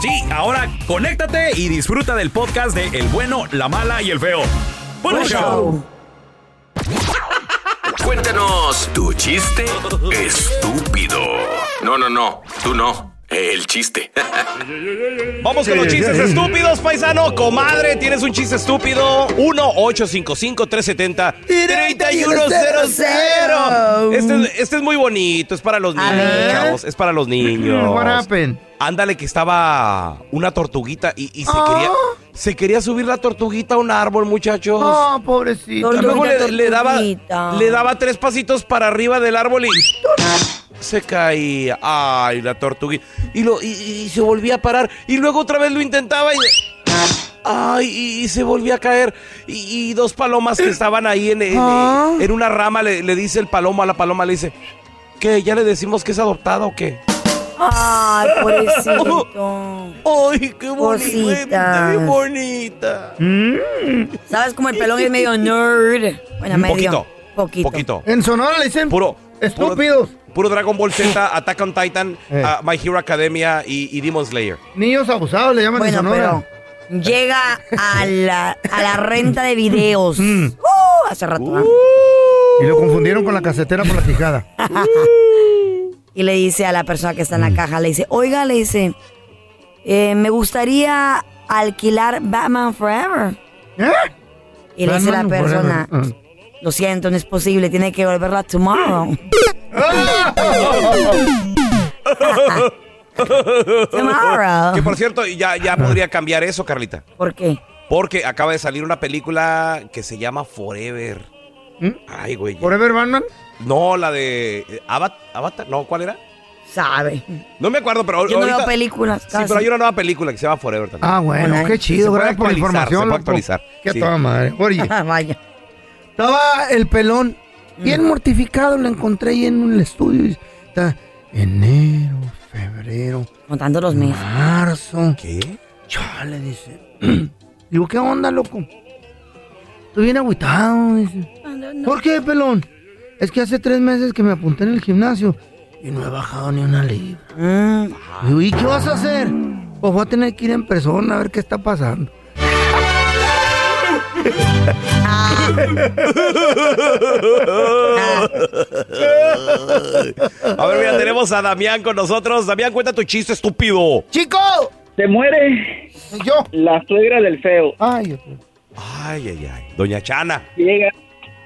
Sí, ahora conéctate y disfruta del podcast de El bueno, la mala y el feo. ¡Buen show! Cuéntanos tu chiste estúpido. No, no, no, tú no. El chiste. Vamos con los chistes estúpidos, paisano. Comadre, tienes un chiste estúpido. 1-855-370-3100. Este, es- este es muy bonito. Es para los niños. Es para los niños. What happened? Ándale, que estaba una tortuguita y, y se, Ah. quería, se quería subir la tortuguita a un árbol, muchachos. Oh, pobrecito. Y luego le, daba, le daba tres pasitos para arriba del árbol y se caía. Ay, la tortuguita. Y, lo, y, y se volvía a parar. Y luego otra vez lo intentaba y... Ay, y, y se volvía a caer. Y, y dos palomas que estaban ahí en, en- Ah. en una rama le, le dice el palomo a la paloma, le dice, ¿qué? ¿Ya le decimos que es adoptada o qué? Ay, pobrecito. ¡Ay, qué bonita! ¡Qué bonita! ¿Sabes cómo el pelón es medio nerd? Bueno, Un medio. poquito. Poquito. Poquito. En Sonora le dicen Puro. estúpidos. Puro, puro Dragon Ball Z, Attack on Titan, Eh. uh, My Hero Academia y, y Demon Slayer. Niños abusados le llaman en Bueno, Sonora. pero llega a la, a la renta de videos. Mm. Uh, hace rato. ¿ah? Y lo confundieron con la casetera por la quijada. Y le dice a la persona que está Mm. en la caja, le dice, oiga, le dice, eh, me gustaría alquilar Batman Forever. ¿Eh? Y le dice la Batman persona, Forever. lo siento, no es posible, tiene que volverla tomorrow. tomorrow. Que por cierto, ya, ya podría cambiar eso, Carlita. ¿Por qué? Porque acaba de salir una película que se llama Forever. ¿Mm? Ay, güey. ¿Forever Batman? No, la de eh, Avat- Avatar. No, ¿cuál era? Sabe. No me acuerdo, pero Yo no ahorita- veo películas. Sí, casi. pero hay una nueva película que se llama Forever también. Ah, bueno, Bueno, qué chido. Gracias por la información. se puede loco. actualizar. Qué Sí. toda madre. Oye, Vaya. estaba el pelón bien mortificado. Lo encontré ahí en el estudio. y Está enero, febrero, Contando los meses. marzo. ¿Qué? Chale, dice. Digo, ¿qué onda, loco? Estoy bien agüitado, dice. ¿Por qué, pelón? Es que hace tres meses que me apunté en el gimnasio y no he bajado ni una libra. Mm, ¿y qué vas a hacer? Pues voy a tener que ir en persona a ver qué está pasando. A ver, mira, tenemos a Damián con nosotros. Damián, cuenta tu chiste estúpido. ¡Chico! Se muere Yo. la suegra del feo. Ay, Dios mío. Ay, ay, ay. Doña Chana. Llega,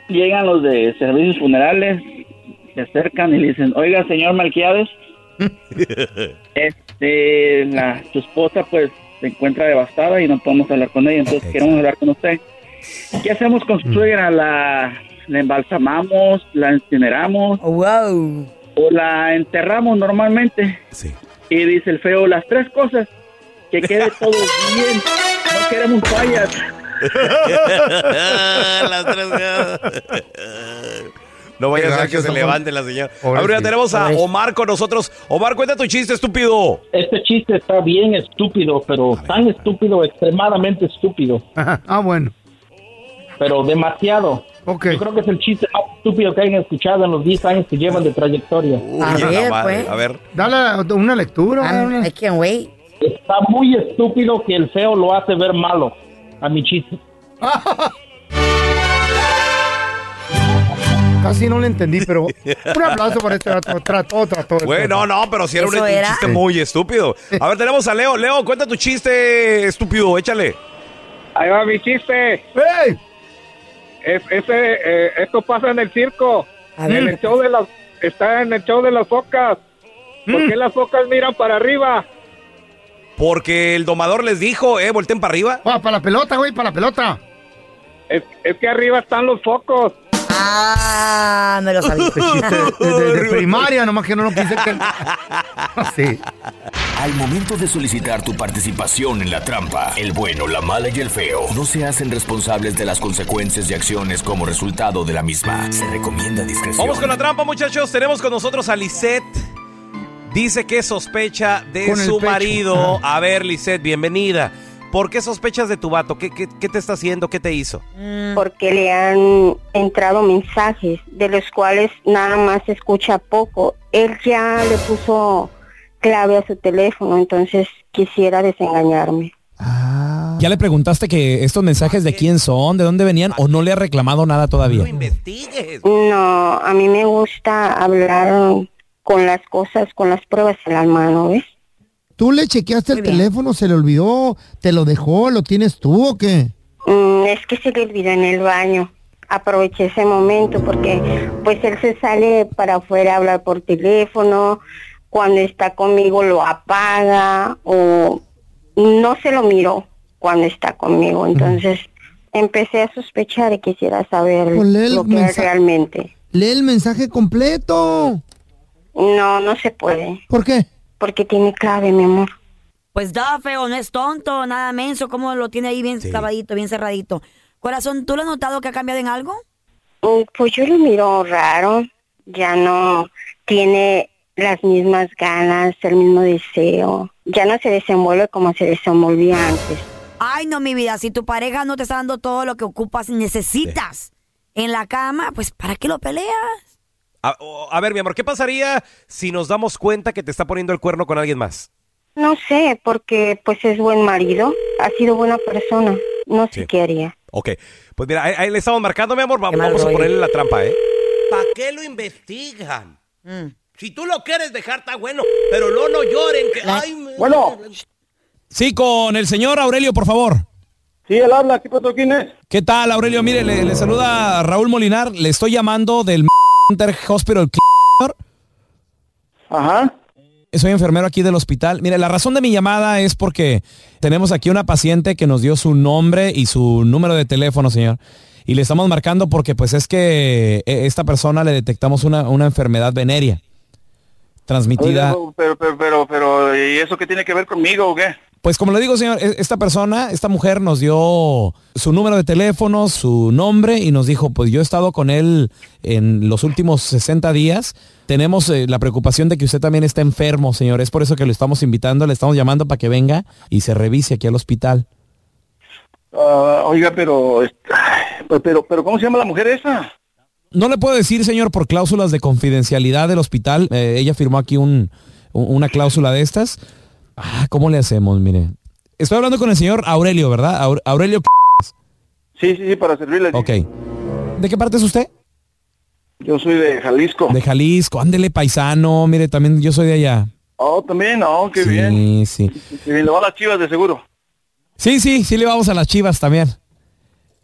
llegan los de servicios funerales, se acercan y le dicen, oiga, señor Malquiades, este, la, su esposa pues se encuentra devastada y no podemos hablar con ella, entonces queremos hablar con usted. ¿Qué hacemos con su suegra? ¿La, la embalsamamos, la incineramos oh, wow. o la enterramos normalmente? Sí. Y dice el feo, las tres cosas, que quede todo bien, no queremos fallas. Las tres- No vaya a ser que se levante la señora. Ahora tenemos a Omar con nosotros. Omar, cuenta tu chiste, estúpido. Este chiste está bien estúpido, pero tan estúpido, extremadamente estúpido, Ajá. Ah, bueno. pero demasiado. Ok. Yo creo que es el chiste más estúpido que hayan escuchado en los 10 años que llevan de trayectoria. A Uy, ver, madre. pues. A ver. Dale una lectura. I'm- una- I can't wait. Está muy estúpido que el feo lo hace ver malo a mi chiste. Casi no le entendí, pero un aplauso para este. Trató, trató. de Güey, no, pero si era un, chiste muy estúpido. A ver, tenemos a Leo. Leo, cuenta tu chiste, estúpido. Échale. Ahí va mi chiste. ¡Ey! Es, ese, eh, esto pasa en el circo. A En el show de las, está en el show de las focas. ¿Por Mm. qué las focas miran para arriba? Porque el domador les dijo, eh, volteen para arriba. Ah, para la pelota, güey, para la pelota. Es, es que arriba están los focos. Ah, me lo sabía. De, de- de primaria, nomás que no lo quise que. Sí. Al momento de solicitar tu participación en la trampa, el bueno, la mala y el feo no se hacen responsables de las consecuencias y acciones como resultado de la misma. Se recomienda discreción. Vamos con la trampa, muchachos. Tenemos con nosotros a Lisette. Dice que sospecha de Con su marido. A ver, Lisette, bienvenida. ¿Por qué sospechas de tu vato? ¿Qué, qué, qué te está haciendo? ¿Qué te hizo? porque le han entrado mensajes de los cuales nada más se escucha poco. Él ya le puso clave a su teléfono, entonces quisiera desengañarme. ¿Ya le preguntaste que estos mensajes de quién son, de dónde venían o no le ha reclamado nada todavía? investigues. No, a mí me gusta hablar con las cosas, con las pruebas en la mano, ¿ves? ¿Tú le chequeaste el teléfono? ¿Se le olvidó? ¿Te lo dejó? ¿Lo tienes tú o qué? Mm, es que se le olvidó en el baño. Aproveché ese momento porque pues él se sale para afuera a hablar por teléfono, cuando está conmigo lo apaga o no se lo miró cuando está conmigo. Entonces empecé a sospechar y quisiera saber Pues lo que es realmente. Lee el mensaje completo. No, no se puede. ¿Por qué? Porque tiene clave, mi amor. Pues da, feo, no es tonto, nada menso, como lo tiene ahí bien clavadito, bien cerradito. Corazón, ¿tú lo has notado que ha cambiado en algo? Mm, Pues yo lo miro raro, ya no tiene las mismas ganas, el mismo deseo, ya no se desenvuelve como se desenvolvía antes. Ay, no, mi vida, si tu pareja no te está dando todo lo que ocupas y necesitas en la cama, pues ¿para qué lo peleas? A, ver, mi amor, ¿qué pasaría si nos damos cuenta que te está poniendo el cuerno con alguien más? No sé, porque pues es buen marido, ha sido buena persona, no sé Sí. qué haría. Ok, pues mira, ahí, ahí le estamos marcando, mi amor. Vamos a ponerle la trampa, ¿eh? ¿Para qué lo investigan? Mm. Si tú lo quieres dejar, está bueno. Pero no, no lloren. Que, ay, me- Bueno. Sí, con el señor Aurelio, por favor. Sí, él habla, ¿qué pasó? ¿Quién es? ¿Qué tal, Aurelio? Mire, le, le saluda Raúl Molinar. Le estoy llamando del Hospital. Ajá. Soy enfermero aquí del hospital. Mire, la razón de mi llamada es porque tenemos aquí una paciente que nos dio su nombre y su número de teléfono, señor. Y le estamos marcando porque pues es que eh, esta persona le detectamos una, una enfermedad venérea transmitida. Pero, pero, pero, pero, ¿y eso qué tiene que ver conmigo o qué? Pues como le digo, señor, e- esta persona, esta mujer nos dio su número de teléfono, su nombre y nos dijo, pues yo he estado con él en los últimos 60 días. Tenemos eh, la preocupación de que usted también está enfermo, señor. Es por eso que lo estamos invitando, le estamos llamando para que venga y se revise aquí al hospital. Ah, oiga, pero, est- ay, pero, pero, pero, ¿cómo se llama la mujer esa? No le puedo decir, señor, por cláusulas de confidencialidad del hospital. Eh, ella firmó aquí un, un- una cláusula de estas. Ah, ¿cómo le hacemos? Mire. Estoy hablando con el señor Aurelio, ¿verdad? Aure- Aurelio. Sí, sí, sí, para servirle. Ok. ¿De qué parte es usted? Yo soy de Jalisco. De Jalisco. Ándele, paisano. Mire, también yo soy de allá. Oh, también, oh, qué sí, bien. sí. Y le va a las chivas de seguro. Sí, sí, sí le vamos a las chivas también.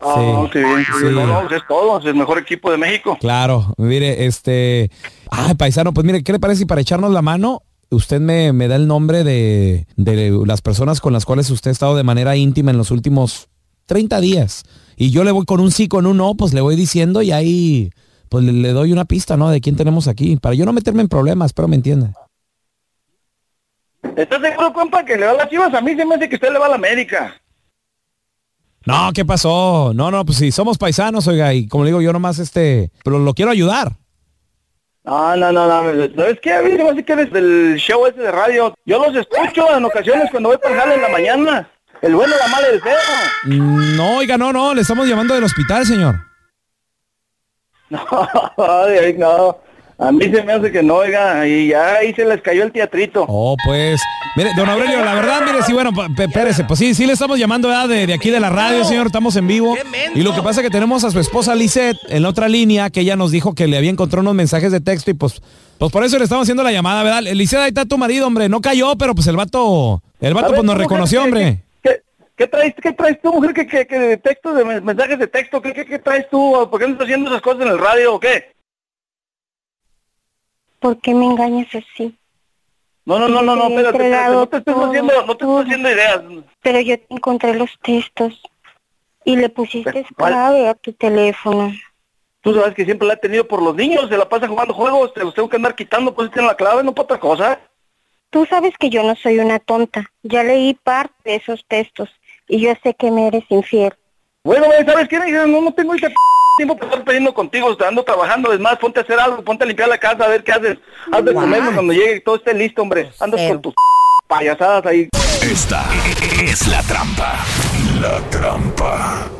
Oh, Sí, qué bien. qué sí. No, no, pues es todo, es el mejor equipo de México. Claro, mire, este... Ay, paisano, pues mire, ¿qué le parece si para echarnos la mano, usted me, me da el nombre de, de las personas con las cuales usted ha estado de manera íntima en los últimos 30 días? Y yo le voy con un sí, con un no, pues le voy diciendo y ahí pues le, le doy una pista, ¿no? De quién tenemos aquí, para yo no meterme en problemas, pero me entienda. ¿Estás seguro, compa, que le va a las chivas? A mí se me hace que usted le va a la América. No, ¿qué pasó? No, no, pues sí, somos paisanos, oiga, y como le digo, yo nomás este, pero lo quiero ayudar. No, no, no, no. ¿Sabes qué? A mí me que eres del show ese de radio. Yo los escucho en ocasiones cuando voy para el en la mañana. El bueno, la mala y el feo. Mm, No, oiga, no, no, le estamos llamando del hospital, señor. No, no. A mí se me hace que no, oiga. Y ya ahí se les cayó el teatrito. Oh, pues, mire, don Aurelio, la verdad, mire, sí, bueno, espérese, pues sí, sí le estamos llamando de, de aquí de la radio, señor, estamos en vivo. Y lo que pasa es que tenemos a su esposa Lisette en la otra línea, que ella nos dijo que le había encontrado unos mensajes de texto y pues, pues por eso le estamos haciendo la llamada, ¿verdad? Lisette, ahí está tu marido, hombre, no cayó, pero pues el vato, el vato ver, pues nos reconoció, ¿qué- hombre. ¿Qué, qué traes, qué traes tú, mujer? ¿Qué, qué, qué de texto, de men- mensajes de texto? ¿Qué, qué, qué traes tú? ¿Por qué no estás haciendo esas cosas en el radio o qué? ¿Por qué me engañas así? No, no, no, no, no, espérate, espérate, no te todo, haciendo, no te estés haciendo ideas. Pero yo te encontré los textos y le pusiste clave a tu teléfono. Tú sabes que siempre la he tenido por los niños, se la pasan jugando juegos, te los tengo que andar quitando, pues tienen la clave, no para otra cosa. Tú sabes que yo no soy una tonta. Ya leí parte de esos textos y yo sé que me eres infiel. Bueno, ¿sabes qué? No, no tengo ese p- tiempo para estar peleando contigo, ando trabajando, es más, ponte a hacer algo, ponte a limpiar la casa, a ver qué haces. Haz de comer cuando llegue todo esté listo, hombre. Andas con tus payasadas ahí. Esta es la trampa. La trampa.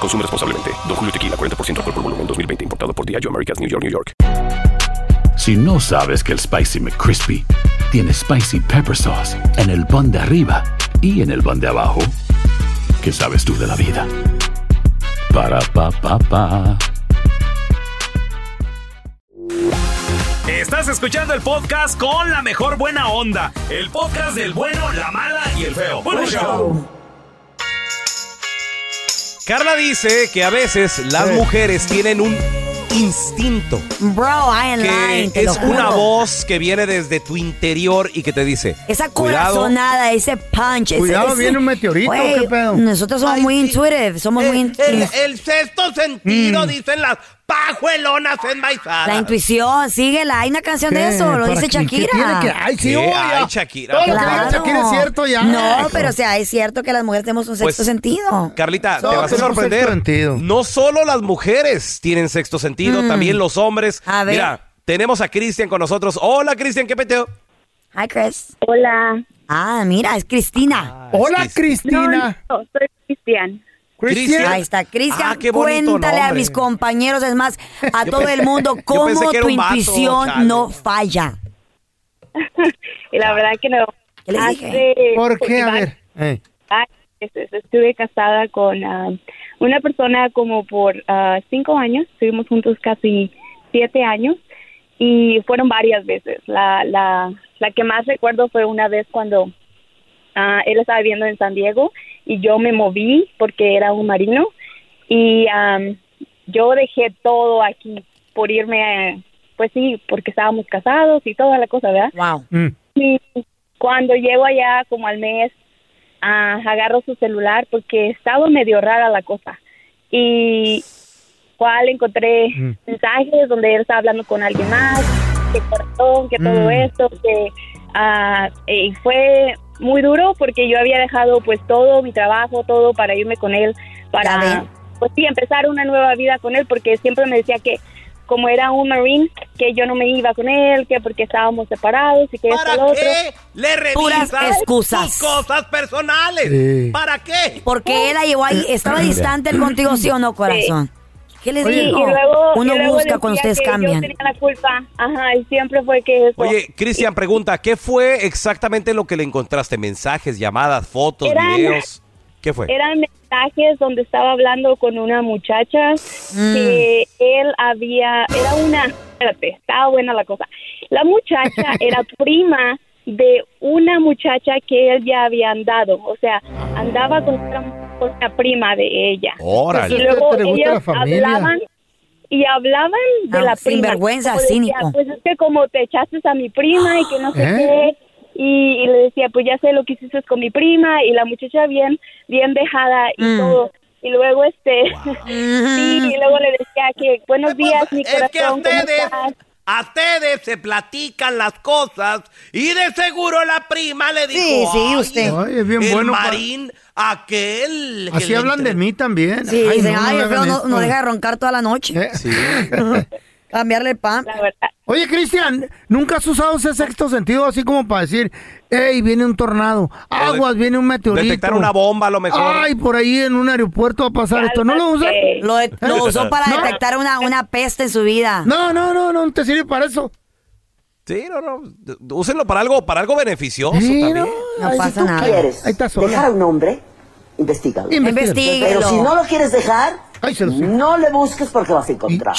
Consume responsablemente. Don Julio Tequila, 40% alcohol por volumen, 2020. Importado por Diageo Americas, New York, New York. Si no sabes que el Spicy McCrispy tiene Spicy Pepper Sauce en el pan de arriba y en el pan de abajo, ¿qué sabes tú de la vida? Para, pa, pa, pa. Estás escuchando el podcast con la mejor buena onda. El podcast del bueno, la mala y el feo. Bueno, show. Carla dice que a veces las mujeres tienen un instinto. Bro, I am lying, lo es una juro. voz que viene desde tu interior y que te dice. Esa "Cuidado". corazonada, ese punch. ese- Cuidado, ese- viene un meteorito, Güey, ¿qué pedo? Nosotros somos muy intuitive, somos muy... in- El, el sexto sentido, Mm. dicen las pajuelonas enmaizadas. La intuición, síguela. Hay una canción de eso, lo ¿Para dice qué? ¿Qué Shakira. tiene que- Ay, sí, ay. Shakira. Todo lo que Claro. diga Shakira es cierto ya. No, pero o sea, es cierto que las mujeres tenemos un sexto Pues, sentido. Carlita, te vas a sorprender. No solo las mujeres tienen sexto sentido, Mm. también los hombres. A ver. Mira, tenemos a Cristian con nosotros. Hola, Cristian, ¿qué peteo? Hi, Chris. Hola. Ah, mira, es Cristina. Hola, Cristina. No, soy Cristian. Cristian. Ahí está, Cristian. Ah, cuéntale a mis compañeros, es más, a Yo todo el mundo, cómo tu vato, intuición chale. no falla. Y la verdad que no. ¿Qué les Hace-? ¿Por qué? A ver. Eh. Estuve casada con ah, una persona como por ah, cinco años. Estuvimos juntos casi siete años y fueron varias veces. La, la, la que más recuerdo fue una vez cuando ah, él estaba viviendo en San Diego y yo me moví porque era un marino y am, yo dejé todo aquí por irme, eh, pues sí, porque estábamos casados y toda la cosa, ¿verdad? Wow. Mm. Y cuando llego allá como al mes, ah, agarro su celular porque estaba medio rara la cosa. Y cual encontré Mm. mensajes donde él estaba hablando con alguien más, que corazón, que todo Mm. esto, que y fue muy duro porque yo había dejado pues todo mi trabajo, todo para irme con él, para pues sí, empezar una nueva vida con él porque siempre me decía que como era un marine, que yo no me iba con él, que porque estábamos separados y que esto ¿Para otro. qué le Puras revisas excusas. tus cosas personales? Sí. ¿Para qué? Porque él la llevó ahí, estaba distante él contigo, ¿sí o no, corazón? ¿Qué les digo? y luego, Uno y luego busca cuando ustedes que cambian. Yo tenía la culpa, ajá, y siempre fue que eso. Oye, Cristian pregunta, ¿qué fue exactamente lo que le encontraste? ¿Mensajes, llamadas, fotos, Eran- videos? ¿Qué fue? Eran mensajes donde estaba hablando con una muchacha Mm. que él había, era una, espérate, estaba buena la cosa. La muchacha era prima de una muchacha que él ya había andado, o sea, andaba con una, con una prima de ella. Órale. Y luego ¿Te gusta la hablaban y hablaban de Ah, la prima. sinvergüenza, decía, cínico. Pues es que como te echaste a mi prima y que no sé ¿Eh? qué. Y, y le decía, pues ya sé lo que hiciste con mi prima. Y la muchacha bien, bien dejada y Mm. todo. Y luego, este, sí, y luego le decía que buenos días, mi Es que corazón, ¿cómo ustedes, estás? A ustedes se platican las cosas y de seguro la prima le dijo, Sí, sí, "Ay, usted. Ay, es bien el bueno. pa- marín, aquel. que Así hablan de mí también. Sí, dicen, no, ay, el feo hagan no, esto". no deja de roncar toda la noche. Eh, Cambiarle el pan. La verdad. Oye, Cristian, ¿nunca has usado ese sexto sentido así como para decir, hey, viene un tornado, aguas, viene un meteorito? Detectar una bomba a lo mejor. Ay, por ahí en un aeropuerto va a pasar esto. ¿No lo usas? Lo, lo usó para No. detectar una, una peste en su vida. No, no, no, no te sirve para eso. Sí, no, no. Úsenlo para algo, para algo beneficioso Sí, también. no, No Ay, pasa si tú nada. quieres Ahí está sola. dejar a un hombre, investigalo. Investígalo. Investíguelo. Pero si no lo quieres dejar, Ay, se no le busques porque vas a encontrar.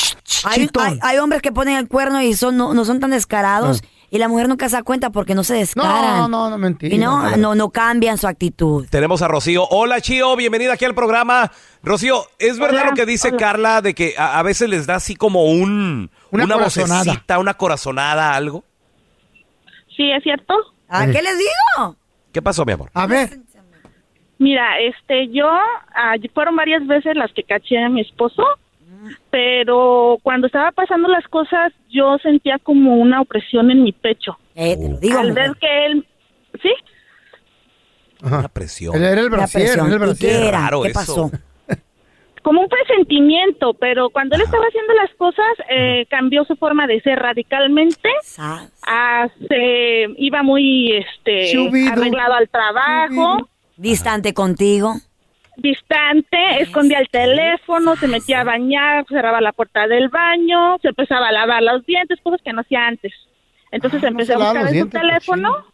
Hay, hay- hay hombres que ponen el cuerno y son no, no son tan descarados y la mujer nunca se da cuenta porque no se descaran. Ah. No, no, no, mentira. Y no, no, no cambian su actitud. Tenemos a Rocío. Hola, Chío, bienvenida aquí al programa. Rocío, ¿es verdad Hola, lo que dice hola. Carla de que a, a veces les da así como un Una una, corazonada. vocecita, una corazonada, algo? Sí, es cierto. ¿A Eh. qué les digo? ¿Qué pasó, mi amor? A ver, Mira, este, yo, ah, fueron varias veces las que caché a mi esposo, pero cuando estaba pasando las cosas, yo sentía como una opresión en mi pecho. Eh, te lo digo. Al mujer. ver que él, ¿sí? Ajá. Una presión. él era el La brasier, presión. era el ¿Y brasier. qué era? raro ¿Qué eso. pasó? como un presentimiento, pero cuando él estaba haciendo las cosas, eh, cambió su forma de ser radicalmente. Sas. Ah, se iba muy este arreglado al trabajo, Distante contigo. distante, escondía el teléfono, se metía a bañar, cerraba la puerta del baño, se empezaba a lavar los dientes, cosas que no hacía antes. Entonces Ah, empecé a buscar en su dientes, teléfono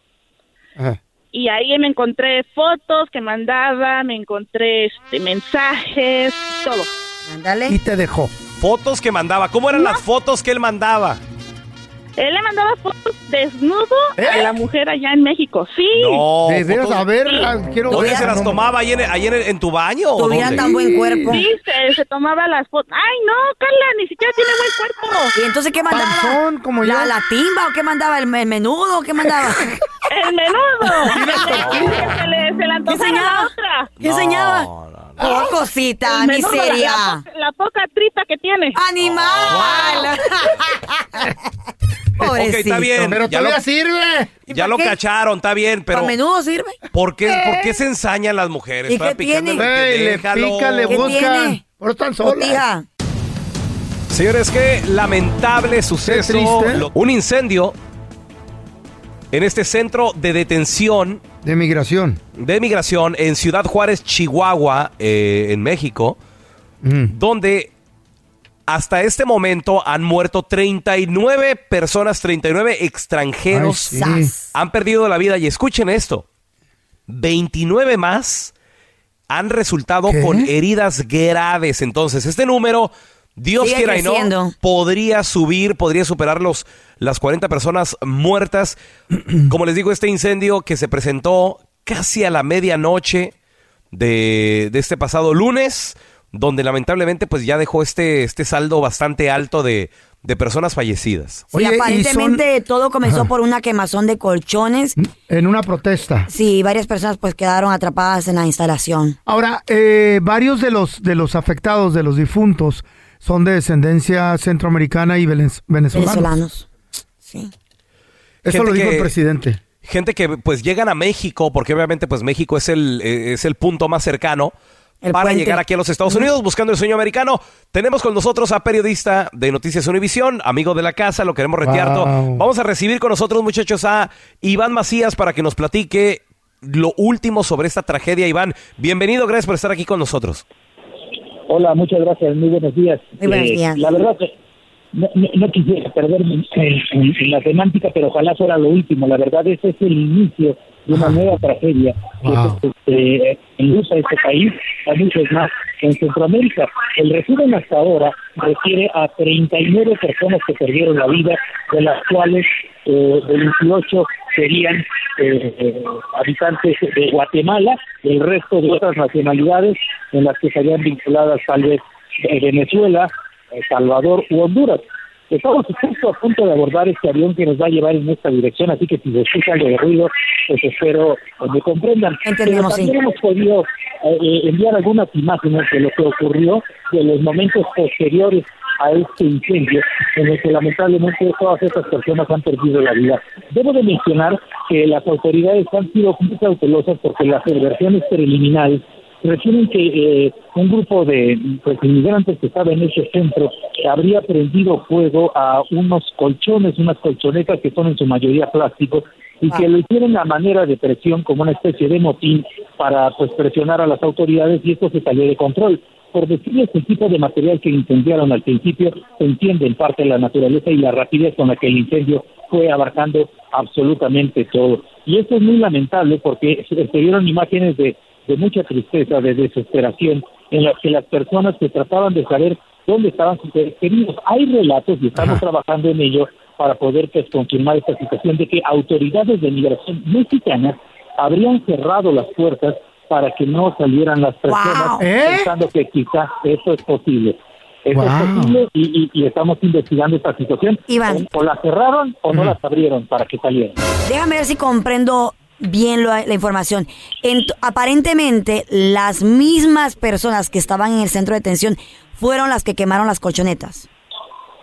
y ahí me encontré fotos que mandaba, me encontré este mensajes, todo. Ándale. Y te dejó. Fotos que mandaba. ¿Cómo eran las fotos que él mandaba? Él le mandaba fotos desnudo ¿Eh? a la mujer allá en México. Sí. No. de veras, a ver, Sí. quiero ¿Dónde ver. se las tomaba? ¿Ahí en, ahí en, en tu baño? dónde? tan buen cuerpo. Sí, se, se tomaba las fotos. Ay, no, Carla, ni siquiera tiene buen cuerpo. ¿Y entonces qué mandaba? Panzón, como ¿La, yo. ¿La timba o qué mandaba? ¿El, el menudo o qué mandaba? El menudo. Que se le, se le antojara enseñaba? la otra. ¿Qué enseñaba? No. Oh, cosita, El miseria. La, la, poca, la poca tripa que tiene. ¡Animal! Ok, está bien. Pero ya todavía lo, sirve. ya por lo qué? cacharon, está bien, pero ¿Para menudo sirve? ¿por qué, ¿por qué se ensañan las mujeres? ¿Y Para qué picarle tiene? lo que Ey, le pican, le ¿Qué buscan. tiene? Pero están solas. Botija. Señores, qué lamentable suceso. Un incendio en este centro de detención De migración. de migración en Ciudad Juárez, Chihuahua, eh, en México, Mm. donde hasta este momento han muerto 39 personas, 39 extranjeros Ay, sí. Han perdido la vida. Y escuchen esto, 29 más han resultado ¿Qué? con heridas graves. Entonces, este número, Dios Sigue quiera y no, podría subir, podría superar los, las 40 personas muertas. Como les digo, este incendio que se presentó casi a la medianoche de, de este pasado lunes, donde lamentablemente pues ya dejó este, este saldo bastante alto de, de personas fallecidas. Sí, Oye, y aparentemente todo comenzó Ajá. por una quemazón de colchones. En una protesta. Sí, varias personas pues quedaron atrapadas en la instalación. Ahora, eh, varios de los, de los afectados, de los difuntos, son de descendencia centroamericana y venez- venezolana. Venezolanos. Sí. Eso Gente lo dijo que- el presidente. Gente que pues llegan a México, porque obviamente pues México es el, eh, es el punto más cercano El para puente. llegar aquí a los Estados Unidos buscando el sueño americano. Tenemos con nosotros a periodista de Noticias Univisión, amigo de la casa, lo queremos retear. Wow. Vamos a recibir con nosotros, muchachos, a Iván Macías para que nos platique lo último sobre esta tragedia. Iván, bienvenido, gracias por estar aquí con nosotros. Hola, muchas gracias, muy buenos días. Muy buenos Eh, días. La verdad que no, no- no quisiera perderme en, en- en la semántica, pero ojalá fuera lo último. La verdad, ese es el inicio de una nueva tragedia que Wow. eh, enlusa este país, a muchos más en Centroamérica. El resumen hasta ahora refiere a 39 personas que perdieron la vida, de las cuales eh, 28 serían eh, eh, habitantes de Guatemala, el resto de otras nacionalidades en las que estarían vinculadas tal vez Venezuela, El Salvador u Honduras. Estamos justo a punto de abordar este avión que nos va a llevar en esta dirección, así que si se escucha algo de ruido, pues espero eh, me comprendan. Entendemos, Pero también sí. hemos podido eh, eh, enviar algunas imágenes de lo que ocurrió de los momentos posteriores a este incendio, en el que lamentablemente todas estas personas han perdido la vida. Debo de mencionar que las autoridades han sido muy cautelosas porque las versiones preliminares refieren que eh, un grupo de pues, inmigrantes que estaba en ese centro habría prendido fuego a unos colchones, unas colchonetas que son en su mayoría plásticos y que lo hicieron a manera de presión como una especie de motín para pues presionar a las autoridades y esto se salió de control. Por decirles el tipo de material que incendiaron al principio, se entiende en parte la naturaleza y la rapidez con la que el incendio fue abarcando absolutamente todo. Y esto es muy lamentable porque se se vieron imágenes de, de mucha tristeza, de desesperación, en las que las personas que trataban de saber dónde estaban sus seres queridos. Hay relatos y estamos trabajando en ello para poder pues, confirmar esta situación de que autoridades de migración mexicanas habrían cerrado las puertas para que no salieran las personas Wow. ¿Eh? pensando que quizás eso es posible. Eso es Wow. posible y, y- y estamos investigando esta situación. Iván. O, o la cerraron o no Ujú. las abrieron para que salieran. Déjame ver si comprendo bien lo- la información. Ent- aparentemente, las mismas personas que estaban en el centro de detención fueron las que quemaron las colchonetas.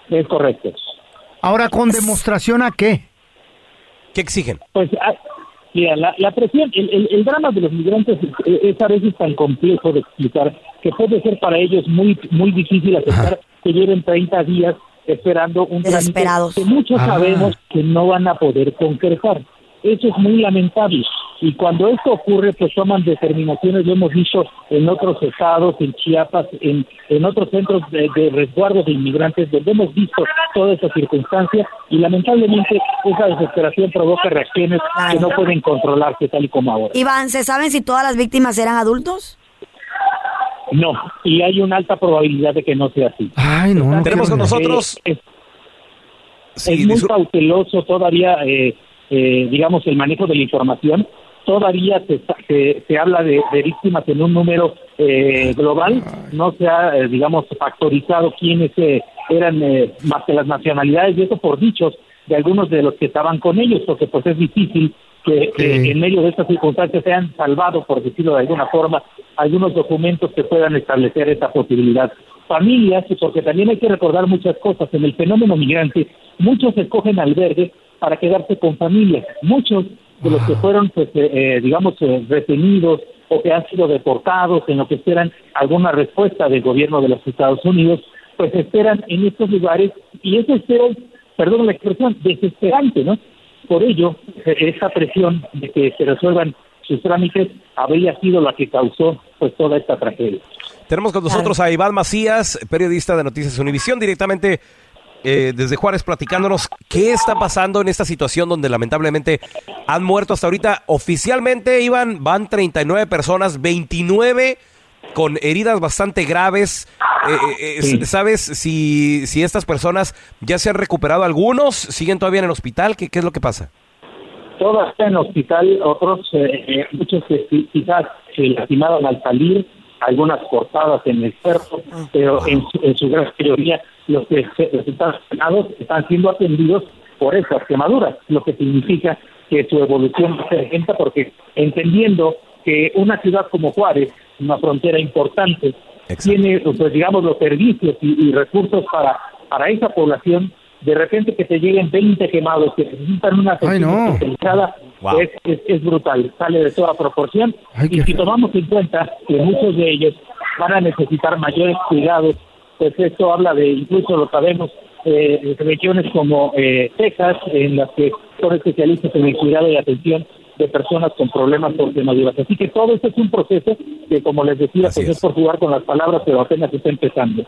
Es correcto. Ahora, ¿con demostración a qué? ¿Qué exigen? Pues, ah, mira, la, la presión, el, el- el drama de los migrantes es, es a veces tan complejo de explicar que puede ser para ellos muy muy difícil aceptar que lleven 30 días esperando un trámite Desesperados. que muchos Ah. sabemos que no van a poder concretar. Eso es muy lamentable. Y cuando esto ocurre, pues toman determinaciones, lo hemos visto en otros estados, en Chiapas, en, en otros centros de, de resguardo de inmigrantes, donde hemos visto toda esa circunstancia y lamentablemente esa desesperación provoca reacciones que no pueden controlarse tal y como ahora. Iván, ¿se saben si todas las víctimas eran adultos? No, y hay una alta probabilidad de que no sea así. Ay, no. no Tenemos con nosotros... Eh, es, Sí, es muy cauteloso todavía, eh, eh, digamos, el manejo de la información. Todavía se, se, se habla de, de víctimas en un número eh, global. No se ha, eh, digamos, factorizado quiénes eh, eran eh, más que las nacionalidades, y eso por dichos de algunos de los que estaban con ellos, porque pues es difícil que, en medio de estas circunstancias se han salvado, por decirlo de alguna forma, algunos documentos que puedan establecer esa posibilidad. Familias, porque también hay que recordar muchas cosas. En el fenómeno migrante, muchos escogen albergues para quedarse con familias. Muchos de los que fueron, pues, eh, eh, digamos, eh, retenidos o que han sido deportados, en lo que esperan alguna respuesta del gobierno de los Estados Unidos, pues esperan en estos lugares y eso espero, perdón la expresión, desesperante, ¿no? Por ello, eh, esta presión de que se resuelvan sus trámites habría sido la que causó pues toda esta tragedia. Tenemos con nosotros a Iván Macías, periodista de Noticias Univisión, directamente eh, desde Juárez, platicándonos qué está pasando en esta situación donde lamentablemente han muerto hasta ahorita. Oficialmente, Iván, van 39 personas, 29 con heridas bastante graves. Eh, eh, eh, Sí. ¿Sabes si, si estas personas ya se han recuperado algunos? ¿Siguen todavía en el hospital? ¿Qué, qué es lo que pasa? Todas están en hospital, otros, muchos quizás se lastimaron al salir, algunas cortadas en el cuerpo, pero en su, en su gran mayoría los que se- resultaron sanados están siendo atendidos por esas quemaduras, lo que significa que su evolución ser lenta porque entendiendo que una ciudad como Juárez, una frontera importante, tiene, pues digamos, los servicios y, y recursos para, para esa población, de repente que te lleguen 20 quemados que necesitan una atención no. Es, es brutal, sale de toda proporción. y si tomamos en cuenta que muchos de ellos van a necesitar mayores cuidados, pues esto habla de, incluso lo sabemos, eh, regiones como eh, Texas, en las que son especialistas en el cuidado y atención de personas con problemas ordenaduras. Así que todo esto es un proceso que, como les decía, pues es por jugar con las palabras, pero apenas está empezando.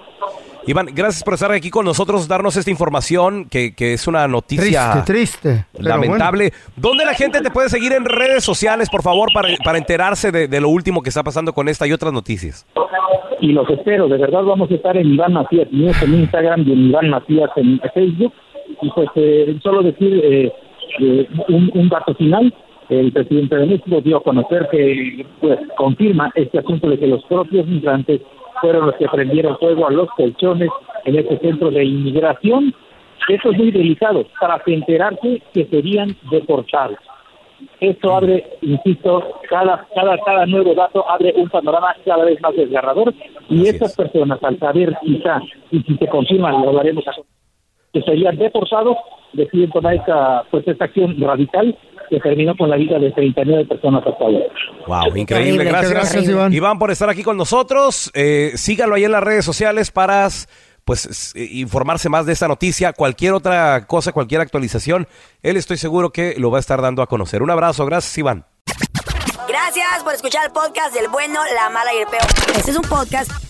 Iván, gracias por estar aquí con nosotros, darnos esta información que, que es una noticia Triste, lamentable. ¿Dónde la gente te puede seguir en redes sociales, por favor, para, para enterarse de, de lo último que está pasando con esta y otras noticias? y los espero. De verdad vamos a estar en Iván Macías News en Instagram y en Iván Macías en Facebook. Y pues eh, solo decir eh, eh, un, un dato final. El presidente de México dio a conocer que pues confirma este asunto de que los propios migrantes fueron los que prendieron fuego a los colchones en este centro de inmigración. Esto es muy delicado, para enterarse que serían deportados. Esto abre, insisto, cada, cada, cada nuevo dato abre un panorama cada vez más desgarrador y estas personas al saber quizá, y si se confirma, lo hablaremos a que serían deportados, deciden tomar esta, pues, esta acción radical que terminó con la vida de 39 personas hasta ahora. Wow, increíble. Gracias, Gracias, Iván. por estar aquí con nosotros. Eh, sígalo ahí en las redes sociales para pues eh, informarse más de esta noticia, cualquier otra cosa, cualquier actualización. Él estoy seguro que lo va a estar dando a conocer. Un abrazo, gracias Iván. Gracias por escuchar el podcast del bueno, la mala y el peor. Este es un podcast